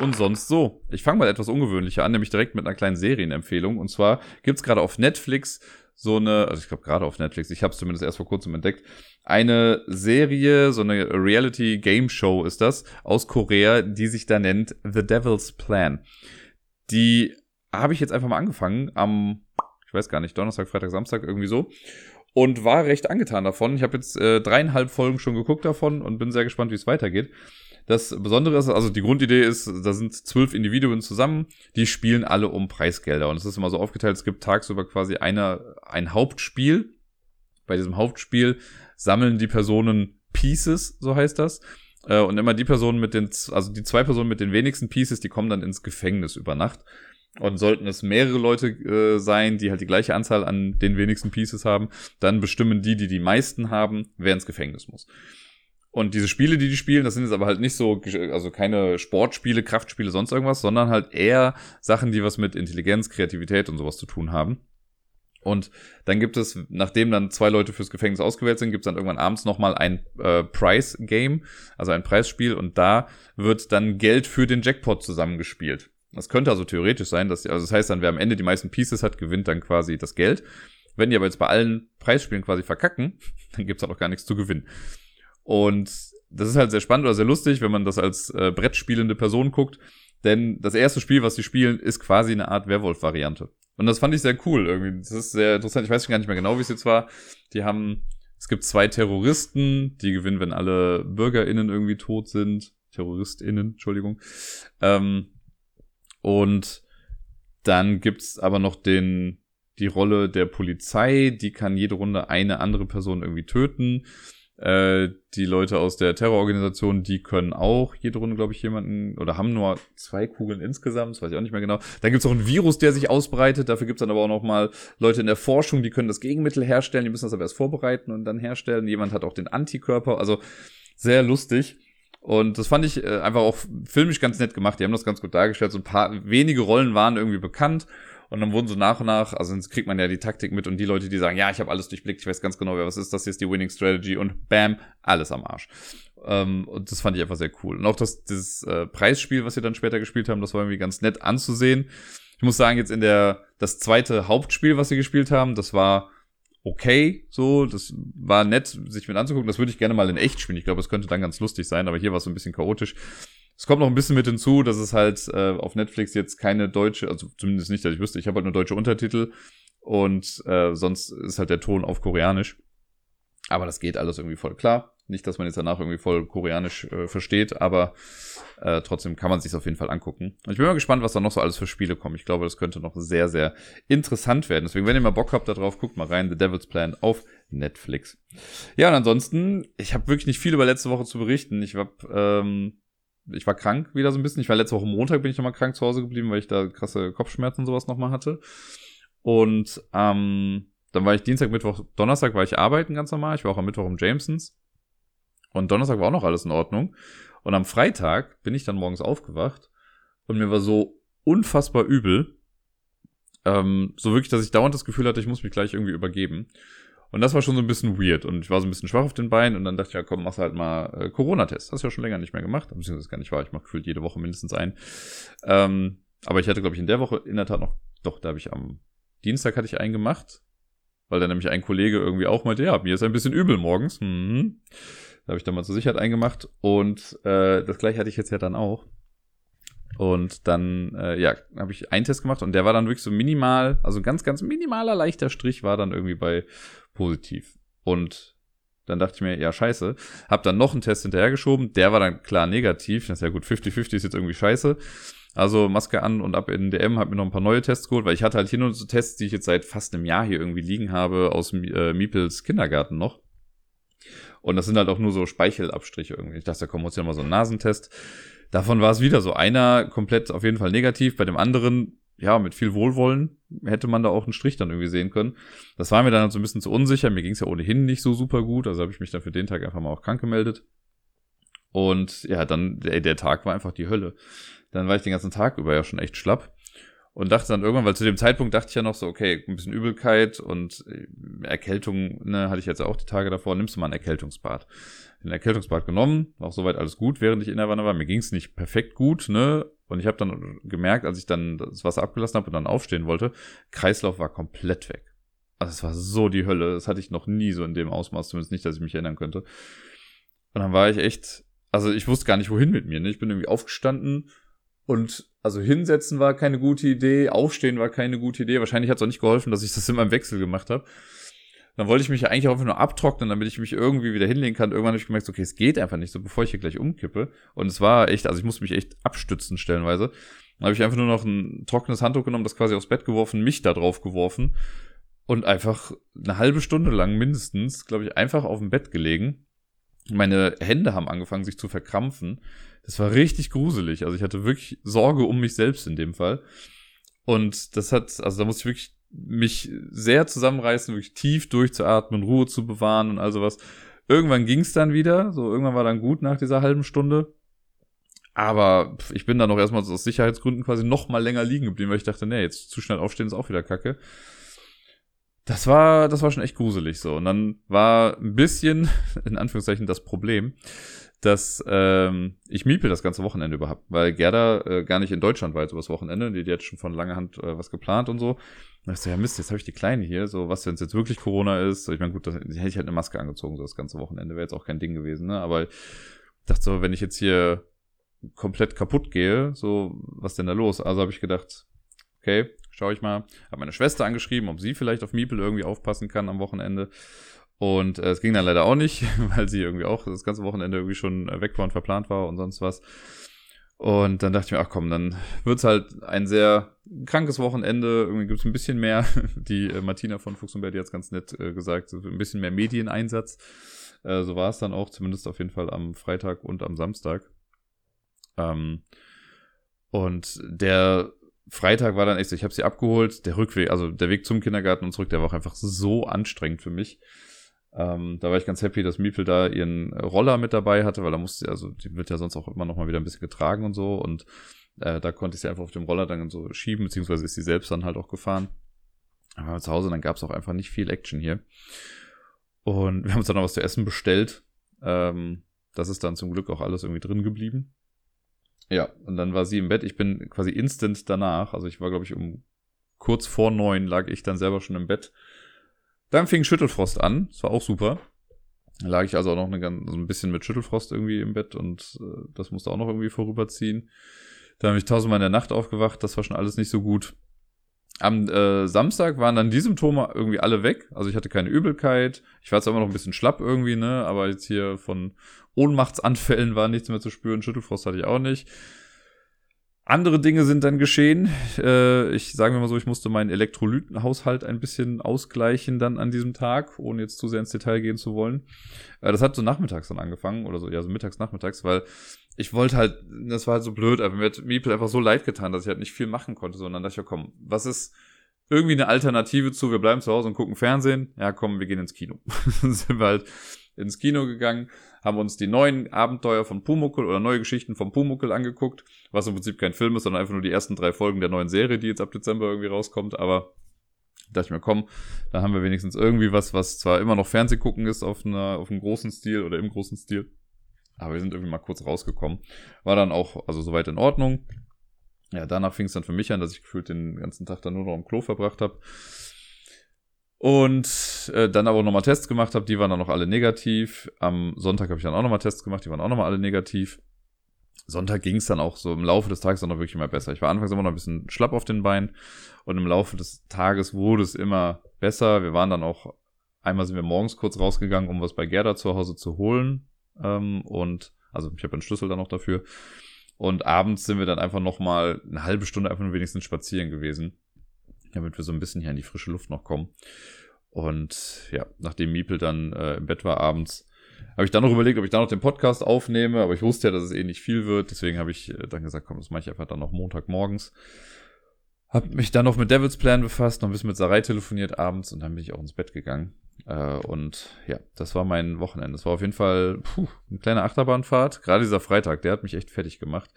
Und sonst so. Ich fange mal etwas ungewöhnlicher an, nämlich direkt mit einer kleinen Serienempfehlung. Und zwar gibt's gerade auf Netflix so eine, also ich glaube gerade auf Netflix, ich habe es zumindest erst vor kurzem entdeckt, eine Serie, so eine Reality Game Show ist das, aus Korea, die sich da nennt The Devil's Plan. Die habe ich jetzt einfach mal angefangen am, ich weiß gar nicht, Donnerstag, Freitag, Samstag, irgendwie so. Und war recht angetan davon. Ich habe jetzt äh, dreieinhalb Folgen schon geguckt davon und bin sehr gespannt, wie es weitergeht. Das Besondere ist, also die Grundidee ist, da sind zwölf Individuen zusammen, die spielen alle um Preisgelder. Und es ist immer so aufgeteilt, es gibt tagsüber quasi eine, ein Hauptspiel. Bei diesem Hauptspiel sammeln die Personen Pieces, so heißt das. Äh, und immer die Personen mit den, also die zwei Personen mit den wenigsten Pieces, die kommen dann ins Gefängnis über Nacht. Und sollten es mehrere Leute äh, sein, die halt die gleiche Anzahl an den wenigsten Pieces haben, dann bestimmen die, die die meisten haben, wer ins Gefängnis muss. Und diese Spiele, die die spielen, das sind jetzt aber halt nicht so, also keine Sportspiele, Kraftspiele, sonst irgendwas, sondern halt eher Sachen, die was mit Intelligenz, Kreativität und sowas zu tun haben. Und dann gibt es, nachdem dann zwei Leute fürs Gefängnis ausgewählt sind, gibt es dann irgendwann abends nochmal ein äh, Price-Game, also ein Preisspiel, und da wird dann Geld für den Jackpot zusammengespielt. Das könnte also theoretisch sein, dass, also das heißt dann, wer am Ende die meisten Pieces hat, gewinnt dann quasi das Geld. Wenn die aber jetzt bei allen Preisspielen quasi verkacken, dann gibt's halt auch gar nichts zu gewinnen. Und das ist halt sehr spannend oder sehr lustig, wenn man das als äh, Brettspielende Person guckt. Denn das erste Spiel, was sie spielen, ist quasi eine Art Werwolf-Variante. Und das fand ich sehr cool irgendwie. Das ist sehr interessant. Ich weiß gar nicht mehr genau, wie es jetzt war. Die haben, es gibt zwei Terroristen, die gewinnen, wenn alle BürgerInnen irgendwie tot sind. TerroristInnen, Entschuldigung. Ähm, und dann gibt's aber noch den, die Rolle der Polizei, die kann jede Runde eine andere Person irgendwie töten. Äh, die Leute aus der Terrororganisation, die können auch jede Runde, glaube ich, jemanden oder haben nur zwei Kugeln insgesamt, das weiß ich auch nicht mehr genau. Dann gibt es auch einen Virus, der sich ausbreitet. Dafür gibt es dann aber auch noch mal Leute in der Forschung, die können das Gegenmittel herstellen, die müssen das aber erst vorbereiten und dann herstellen. Jemand hat auch den Antikörper, also sehr lustig. Und das fand ich äh, einfach auch filmisch ganz nett gemacht. Die haben das ganz gut dargestellt. So ein paar wenige Rollen waren irgendwie bekannt und dann wurden so nach und nach, also jetzt kriegt man ja die Taktik mit und die Leute, die sagen, ja, ich habe alles durchblickt, ich weiß ganz genau, wer was ist, das hier ist die Winning Strategy und bam, alles am Arsch. Ähm, und das fand ich einfach sehr cool. Und auch das, das äh, Preisspiel, was wir dann später gespielt haben, das war irgendwie ganz nett anzusehen. Ich muss sagen, jetzt in der, das zweite Hauptspiel, was wir gespielt haben, das war okay, so, das war nett, sich mit anzugucken. Das würde ich gerne mal in echt spielen. Ich glaube, es könnte dann ganz lustig sein, aber hier war es so ein bisschen chaotisch. Es kommt noch ein bisschen mit hinzu, dass es halt äh, auf Netflix jetzt keine deutsche, also zumindest nicht, dass ich wüsste, ich habe halt nur deutsche Untertitel und äh, sonst ist halt der Ton auf Koreanisch. Aber das geht alles irgendwie voll klar. Nicht, dass man jetzt danach irgendwie voll Koreanisch äh, versteht, aber äh, trotzdem kann man sich auf jeden Fall angucken. Und ich bin mal gespannt, was da noch so alles für Spiele kommen. Ich glaube, das könnte noch sehr, sehr interessant werden. Deswegen, wenn ihr mal Bock habt darauf, guckt mal rein. The Devil's Plan auf Netflix. Ja, und ansonsten, ich habe wirklich nicht viel über letzte Woche zu berichten. Ich habe ähm, ich war krank wieder so ein bisschen. Ich war letzte Woche Montag, bin ich nochmal krank zu Hause geblieben, weil ich da krasse Kopfschmerzen und sowas nochmal hatte. Und ähm, dann war ich Dienstag, Mittwoch, Donnerstag war ich arbeiten ganz normal. Ich war auch am Mittwoch im Jamesons. Und Donnerstag war auch noch alles in Ordnung. Und am Freitag bin ich dann morgens aufgewacht und mir war so unfassbar übel. Ähm, so wirklich, dass ich dauernd das Gefühl hatte, ich muss mich gleich irgendwie übergeben. Und das war schon so ein bisschen weird. Und ich war so ein bisschen schwach auf den Beinen und dann dachte ich, ja komm, machst halt mal äh, Corona-Test. Hast du ja schon länger nicht mehr gemacht. Beziehungsweise gar nicht wahr. Ich mache gefühlt jede Woche mindestens einen. Ähm, aber ich hatte, glaube ich, in der Woche in der Tat noch, doch, da habe ich am Dienstag hatte ich einen gemacht. Weil dann nämlich ein Kollege irgendwie auch meinte, ja, mir ist ein bisschen übel morgens. Mhm. Da habe ich dann mal zur Sicherheit eingemacht. Und äh, das gleiche hatte ich jetzt ja dann auch. Und dann, äh, ja, habe ich einen Test gemacht und der war dann wirklich so minimal, also ganz, ganz minimaler leichter Strich war dann irgendwie bei positiv. Und dann dachte ich mir, ja, scheiße. Hab dann noch einen Test hinterhergeschoben, der war dann klar negativ. Das ist ja gut, 50-50 ist jetzt irgendwie scheiße. Also Maske an und ab in DM, hab mir noch ein paar neue Tests geholt, weil ich hatte halt hier nur so Tests, die ich jetzt seit fast einem Jahr hier irgendwie liegen habe, aus äh, Miepels Kindergarten noch. Und das sind halt auch nur so Speichelabstriche irgendwie. Ich dachte, da kommt uns ja mal so ein Nasentest. Davon war es wieder so einer komplett auf jeden Fall negativ. Bei dem anderen ja, mit viel Wohlwollen hätte man da auch einen Strich dann irgendwie sehen können. Das war mir dann halt so ein bisschen zu unsicher. Mir ging es ja ohnehin nicht so super gut. Also habe ich mich dann für den Tag einfach mal auch krank gemeldet. Und ja, dann, der, der Tag war einfach die Hölle. Dann war ich den ganzen Tag über ja schon echt schlapp. Und dachte dann irgendwann, weil zu dem Zeitpunkt dachte ich ja noch so, okay, ein bisschen Übelkeit und äh, Erkältung, ne, hatte ich jetzt auch die Tage davor, nimmst du mal ein Erkältungsbad. Den Erkältungsbad genommen, auch soweit alles gut, während ich in der Wanne war. Mir ging es nicht perfekt gut, ne? Und ich habe dann gemerkt, als ich dann das Wasser abgelassen habe und dann aufstehen wollte, Kreislauf war komplett weg. Also es war so die Hölle. Das hatte ich noch nie so in dem Ausmaß, zumindest nicht, dass ich mich erinnern könnte. Und dann war ich echt, also ich wusste gar nicht, wohin mit mir. Ne? Ich bin irgendwie aufgestanden und also hinsetzen war keine gute Idee, aufstehen war keine gute Idee. Wahrscheinlich hat es auch nicht geholfen, dass ich das immer im Wechsel gemacht habe. Dann wollte ich mich ja eigentlich auch einfach nur abtrocknen, damit ich mich irgendwie wieder hinlegen kann. Irgendwann habe ich gemerkt, okay, es geht einfach nicht so, bevor ich hier gleich umkippe. Und es war echt, also ich musste mich echt abstützen stellenweise. Dann habe ich einfach nur noch ein trockenes Handtuch genommen, das quasi aufs Bett geworfen, mich da drauf geworfen und einfach eine halbe Stunde lang mindestens, glaube ich, einfach auf dem Bett gelegen. Meine Hände haben angefangen, sich zu verkrampfen. Das war richtig gruselig. Also ich hatte wirklich Sorge um mich selbst in dem Fall. Und das hat, also da musste ich wirklich mich sehr zusammenreißen, wirklich tief durchzuatmen, Ruhe zu bewahren und all sowas. Irgendwann ging es dann wieder, so irgendwann war dann gut nach dieser halben Stunde. Aber ich bin dann noch erstmal aus Sicherheitsgründen quasi noch mal länger liegen geblieben, weil ich dachte, nee, jetzt zu schnell aufstehen ist auch wieder kacke. Das war, das war schon echt gruselig so. Und dann war ein bisschen, in Anführungszeichen, das Problem, dass ähm, ich Miepel das ganze Wochenende überhaupt, weil Gerda äh, gar nicht in Deutschland war jetzt übers Wochenende, die, die hat schon von langer Hand äh, was geplant und so. Und ich so, ja Mist, jetzt habe ich die Kleine hier, so was, wenn es jetzt wirklich Corona ist. So, ich meine, gut, das, hätte ich halt eine Maske angezogen, so das ganze Wochenende, wäre jetzt auch kein Ding gewesen, ne? Aber ich dachte so, wenn ich jetzt hier komplett kaputt gehe, so, was denn da los? Also habe ich gedacht, okay, schaue ich mal. Habe meine Schwester angeschrieben, ob sie vielleicht auf Miepel irgendwie aufpassen kann am Wochenende. Und äh, es ging dann leider auch nicht, weil sie irgendwie auch das ganze Wochenende irgendwie schon äh, weg war und verplant war und sonst was. Und dann dachte ich mir, ach komm, dann wird's halt ein sehr krankes Wochenende. Irgendwie gibt's ein bisschen mehr. Die äh, Martina von Fuchs und Bär, die hat's ganz nett äh, gesagt, ein bisschen mehr Medieneinsatz. Äh, so war es dann auch, zumindest auf jeden Fall am Freitag und am Samstag. Ähm, und der Freitag war dann echt so, ich habe sie abgeholt. Der Rückweg, also der Weg zum Kindergarten und zurück, der war auch einfach so anstrengend für mich. Ähm, da war ich ganz happy, dass Miepel da ihren Roller mit dabei hatte, weil da musste, also die wird ja sonst auch immer noch mal wieder ein bisschen getragen und so. Und äh, da konnte ich sie einfach auf dem Roller dann so schieben, beziehungsweise ist sie selbst dann halt auch gefahren. Aber zu Hause, dann gab es auch einfach nicht viel Action hier. Und wir haben uns dann noch was zu essen bestellt. Ähm, das ist dann zum Glück auch alles irgendwie drin geblieben. Ja, und dann war sie im Bett. Ich bin quasi instant danach, also ich war, glaube ich, um kurz vor neun lag ich dann selber schon im Bett dann fing Schüttelfrost an. Das war auch super. Da lag ich also auch noch eine, so ein bisschen mit Schüttelfrost irgendwie im Bett und äh, das musste auch noch irgendwie vorüberziehen. Da habe ich tausendmal in der Nacht aufgewacht. Das war schon alles nicht so gut. Am äh, Samstag waren dann die Symptome irgendwie alle weg. Also ich hatte keine Übelkeit. Ich war zwar immer noch ein bisschen schlapp irgendwie, ne? Aber jetzt hier von Ohnmachtsanfällen war nichts mehr zu spüren. Schüttelfrost hatte ich auch nicht. Andere Dinge sind dann geschehen. Äh, ich sage mir mal so, ich musste meinen Elektrolytenhaushalt ein bisschen ausgleichen dann an diesem Tag, ohne jetzt zu sehr ins Detail gehen zu wollen. Äh, das hat so nachmittags dann angefangen, oder so, ja, so mittags, nachmittags, weil ich wollte halt, das war halt so blöd, aber mir hat Meeple einfach so leid getan, dass ich halt nicht viel machen konnte, sondern dachte ich, ja, komm, was ist irgendwie eine Alternative zu, wir bleiben zu Hause und gucken Fernsehen? Ja, komm, wir gehen ins Kino. dann sind wir halt ins Kino gegangen, haben uns die neuen Abenteuer von Pumuckel oder neue Geschichten von Pumuckel angeguckt, was im Prinzip kein Film ist, sondern einfach nur die ersten drei Folgen der neuen Serie, die jetzt ab Dezember irgendwie rauskommt, aber dachte ich mir, komm, da haben wir wenigstens irgendwie was, was zwar immer noch Fernsehgucken ist auf einer, auf einem großen Stil oder im großen Stil, aber wir sind irgendwie mal kurz rausgekommen. War dann auch, also soweit in Ordnung. Ja, danach fing es dann für mich an, dass ich gefühlt den ganzen Tag dann nur noch im Klo verbracht habe. Und äh, dann aber nochmal Tests gemacht habe, die waren dann noch alle negativ. Am Sonntag habe ich dann auch nochmal Tests gemacht, die waren auch nochmal alle negativ. Sonntag ging es dann auch so im Laufe des Tages dann noch wirklich immer besser. Ich war anfangs immer noch ein bisschen schlapp auf den Beinen und im Laufe des Tages wurde es immer besser. Wir waren dann auch, einmal sind wir morgens kurz rausgegangen, um was bei Gerda zu Hause zu holen. Ähm, und also ich habe einen Schlüssel dann noch dafür. Und abends sind wir dann einfach nochmal eine halbe Stunde einfach nur wenigstens spazieren gewesen damit wir so ein bisschen hier in die frische Luft noch kommen. Und ja, nachdem Miepel dann äh, im Bett war abends, habe ich dann noch überlegt, ob ich da noch den Podcast aufnehme, aber ich wusste ja, dass es eh nicht viel wird, deswegen habe ich äh, dann gesagt, komm, das mache ich einfach dann noch Montagmorgens. Hab mich dann noch mit Devil's Plan befasst, noch ein bisschen mit Sarai telefoniert abends und dann bin ich auch ins Bett gegangen. Äh, und ja, das war mein Wochenende. Das war auf jeden Fall puh, eine kleine Achterbahnfahrt. Gerade dieser Freitag, der hat mich echt fertig gemacht.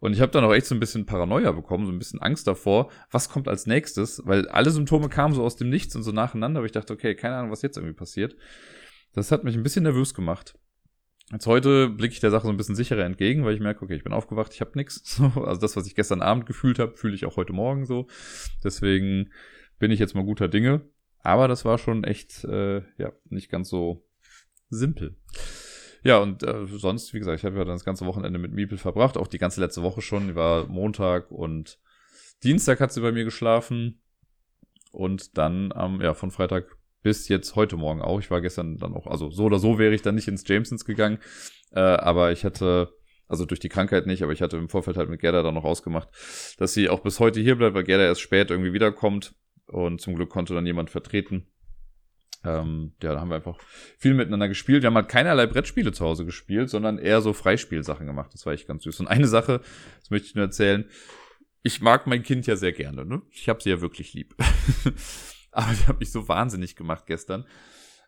Und ich habe dann auch echt so ein bisschen Paranoia bekommen, so ein bisschen Angst davor, was kommt als nächstes, weil alle Symptome kamen so aus dem Nichts und so nacheinander, aber ich dachte, okay, keine Ahnung, was jetzt irgendwie passiert. Das hat mich ein bisschen nervös gemacht. Jetzt heute blicke ich der Sache so ein bisschen sicherer entgegen, weil ich merke, okay, ich bin aufgewacht, ich habe nichts. Also das, was ich gestern Abend gefühlt habe, fühle ich auch heute Morgen so. Deswegen bin ich jetzt mal guter Dinge. Aber das war schon echt, äh, ja, nicht ganz so simpel. Ja, und äh, sonst, wie gesagt, ich habe ja dann das ganze Wochenende mit Miepel verbracht, auch die ganze letzte Woche schon. Die war Montag und Dienstag hat sie bei mir geschlafen. Und dann am, ja, von Freitag bis jetzt heute Morgen auch. Ich war gestern dann auch, also so oder so wäre ich dann nicht ins Jamesons gegangen. Äh, aber ich hatte, also durch die Krankheit nicht, aber ich hatte im Vorfeld halt mit Gerda dann noch ausgemacht, dass sie auch bis heute hier bleibt, weil Gerda erst spät irgendwie wiederkommt. Und zum Glück konnte dann jemand vertreten. Ähm, ja, da haben wir einfach viel miteinander gespielt. Wir haben halt keinerlei Brettspiele zu Hause gespielt, sondern eher so Freispielsachen gemacht. Das war echt ganz süß. Und eine Sache, das möchte ich nur erzählen. Ich mag mein Kind ja sehr gerne, ne? Ich habe sie ja wirklich lieb. Aber die hat mich so wahnsinnig gemacht gestern.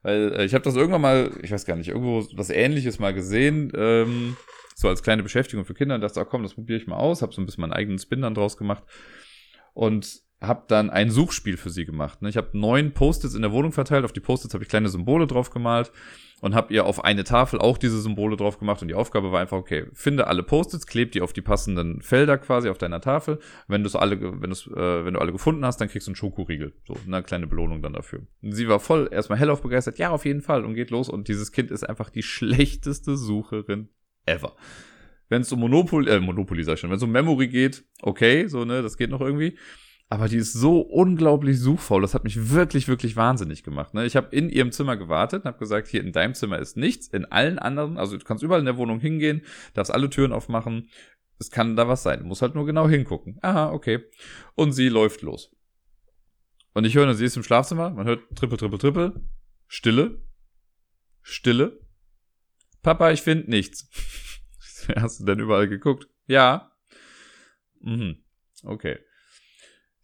Weil äh, ich habe das irgendwann mal, ich weiß gar nicht, irgendwo was ähnliches mal gesehen, ähm, so als kleine Beschäftigung für Kinder und dachte, ah, komm, das probiere ich mal aus, habe so ein bisschen meinen eigenen Spin dann draus gemacht. Und habe dann ein Suchspiel für sie gemacht. Ne? Ich habe neun Post-its in der Wohnung verteilt. Auf die Post-its habe ich kleine Symbole drauf gemalt und habe ihr auf eine Tafel auch diese Symbole drauf gemacht. Und die Aufgabe war einfach, okay, finde alle Post-its, kleb die auf die passenden Felder quasi auf deiner Tafel. Wenn du alle, wenn, äh, wenn du alle gefunden hast, dann kriegst du einen Schokoriegel. So, eine kleine Belohnung dann dafür. Und sie war voll erstmal hellauf begeistert. Ja, auf jeden Fall. Und geht los. Und dieses Kind ist einfach die schlechteste Sucherin ever wenn es um Monopoly, äh, Monopoly sag ich schon, wenn es um Memory geht, okay, so, ne, das geht noch irgendwie. Aber die ist so unglaublich suchfaul. Das hat mich wirklich, wirklich wahnsinnig gemacht. Ne? Ich habe in ihrem Zimmer gewartet und habe gesagt, hier in deinem Zimmer ist nichts. In allen anderen, also du kannst überall in der Wohnung hingehen, darfst alle Türen aufmachen. Es kann da was sein. Du musst halt nur genau hingucken. Aha, okay. Und sie läuft los. Und ich höre, sie ist im Schlafzimmer. Man hört Trippel, Trippel, Trippel. Stille. Stille. Papa, ich finde nichts. Hast du denn überall geguckt? Ja. Mhm. Okay.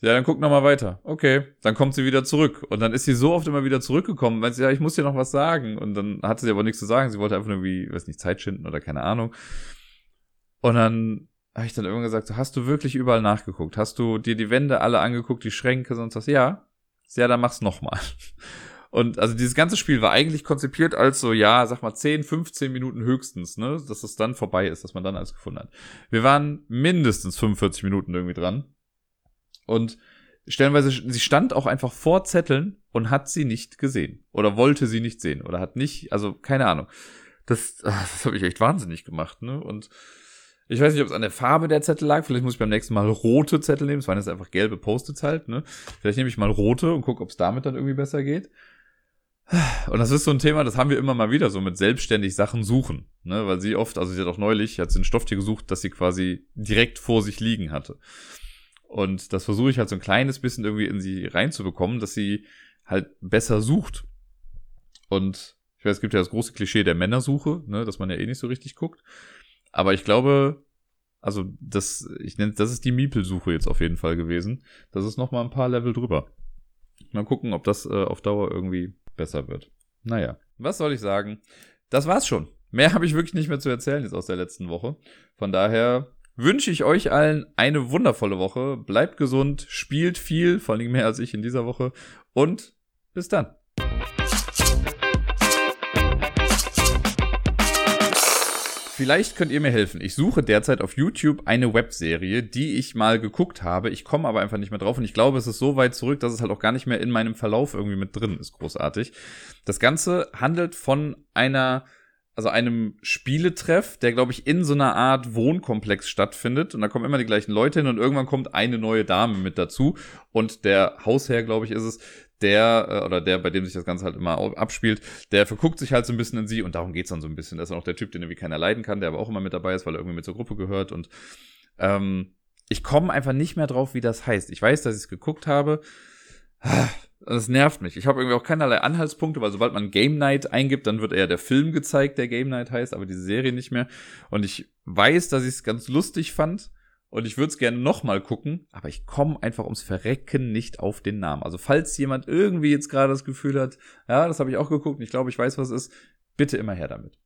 Ja, dann guck noch mal weiter. Okay, dann kommt sie wieder zurück. Und dann ist sie so oft immer wieder zurückgekommen, weil sie, ja, ich muss dir noch was sagen. Und dann hatte sie aber nichts zu sagen. Sie wollte einfach nur wie, weiß nicht, Zeit schinden oder keine Ahnung. Und dann habe ich dann irgendwann gesagt, so, hast du wirklich überall nachgeguckt? Hast du dir die Wände alle angeguckt, die Schränke, sonst was? Ja. Ja, dann mach's noch mal. Und also dieses ganze Spiel war eigentlich konzipiert als so, ja, sag mal 10, 15 Minuten höchstens, ne, dass es dann vorbei ist, dass man dann alles gefunden hat. Wir waren mindestens 45 Minuten irgendwie dran. Und stellenweise, sie stand auch einfach vor Zetteln und hat sie nicht gesehen. Oder wollte sie nicht sehen. Oder hat nicht, also keine Ahnung. Das, das habe ich echt wahnsinnig gemacht, ne? Und ich weiß nicht, ob es an der Farbe der Zettel lag. Vielleicht muss ich beim nächsten Mal rote Zettel nehmen. Es waren jetzt einfach gelbe Post-its halt, ne? Vielleicht nehme ich mal rote und gucke, ob es damit dann irgendwie besser geht. Und das ist so ein Thema, das haben wir immer mal wieder so mit selbstständig Sachen suchen, ne? Weil sie oft, also sie hat auch neulich, hat sie ein Stofftier gesucht, das sie quasi direkt vor sich liegen hatte. Und das versuche ich halt so ein kleines bisschen irgendwie in sie reinzubekommen, dass sie halt besser sucht. Und ich weiß, es gibt ja das große Klischee der Männersuche, ne, dass man ja eh nicht so richtig guckt. Aber ich glaube, also das, ich nenne, das ist die Miepelsuche jetzt auf jeden Fall gewesen. Das ist noch mal ein paar Level drüber. Mal gucken, ob das äh, auf Dauer irgendwie besser wird. Naja, was soll ich sagen? Das war's schon. Mehr habe ich wirklich nicht mehr zu erzählen jetzt aus der letzten Woche. Von daher wünsche ich euch allen eine wundervolle Woche. Bleibt gesund, spielt viel, vor allem mehr als ich in dieser Woche. Und bis dann. Vielleicht könnt ihr mir helfen. Ich suche derzeit auf YouTube eine Webserie, die ich mal geguckt habe. Ich komme aber einfach nicht mehr drauf und ich glaube, es ist so weit zurück, dass es halt auch gar nicht mehr in meinem Verlauf irgendwie mit drin ist. Großartig. Das Ganze handelt von einer also einem Spieletreff, der, glaube ich, in so einer Art Wohnkomplex stattfindet. Und da kommen immer die gleichen Leute hin und irgendwann kommt eine neue Dame mit dazu. Und der Hausherr, glaube ich, ist es, der, äh, oder der, bei dem sich das Ganze halt immer abspielt, der verguckt sich halt so ein bisschen in sie und darum geht's dann so ein bisschen. Das ist auch der Typ, den irgendwie keiner leiden kann, der aber auch immer mit dabei ist, weil er irgendwie mit zur Gruppe gehört. Und ähm, ich komme einfach nicht mehr drauf, wie das heißt. Ich weiß, dass ich es geguckt habe. Das nervt mich. Ich habe irgendwie auch keinerlei Anhaltspunkte, weil sobald man Game Night eingibt, dann wird eher der Film gezeigt, der Game Night heißt, aber diese Serie nicht mehr. Und ich weiß, dass ich es ganz lustig fand Und ich würde es gerne nochmal gucken, aber ich komme einfach ums Verrecken nicht auf den Namen. Also falls jemand irgendwie jetzt gerade das Gefühl hat, ja, das habe ich auch geguckt, ich glaube, ich weiß, was es ist, bitte immer her damit.